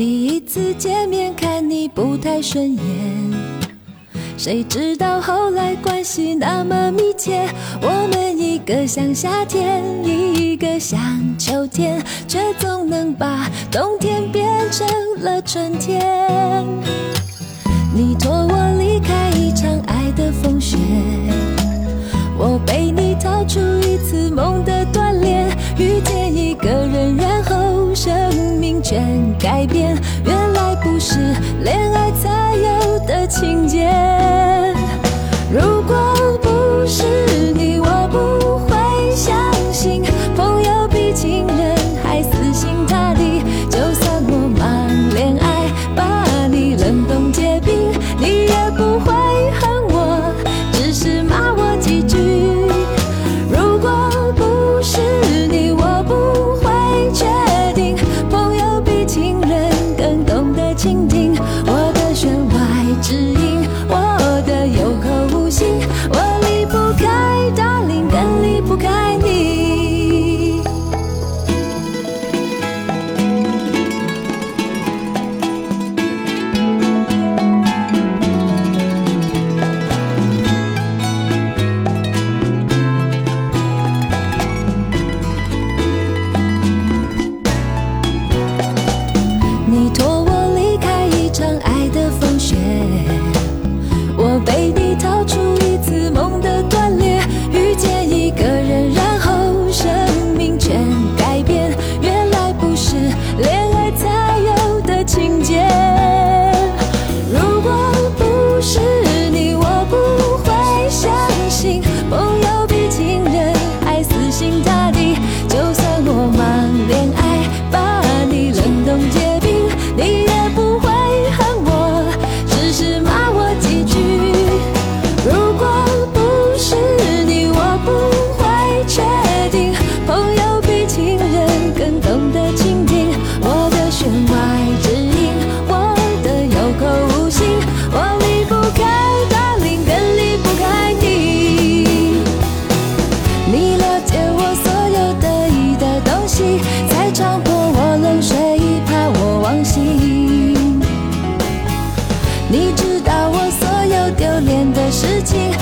第一次见面看你不太顺眼。谁知道后来关系那么密切我们一个像夏天一个像秋天却总能把冬天变成了春天。你拖我离开改变原来不是恋爱才有的情节。如果到我所有丢脸的事情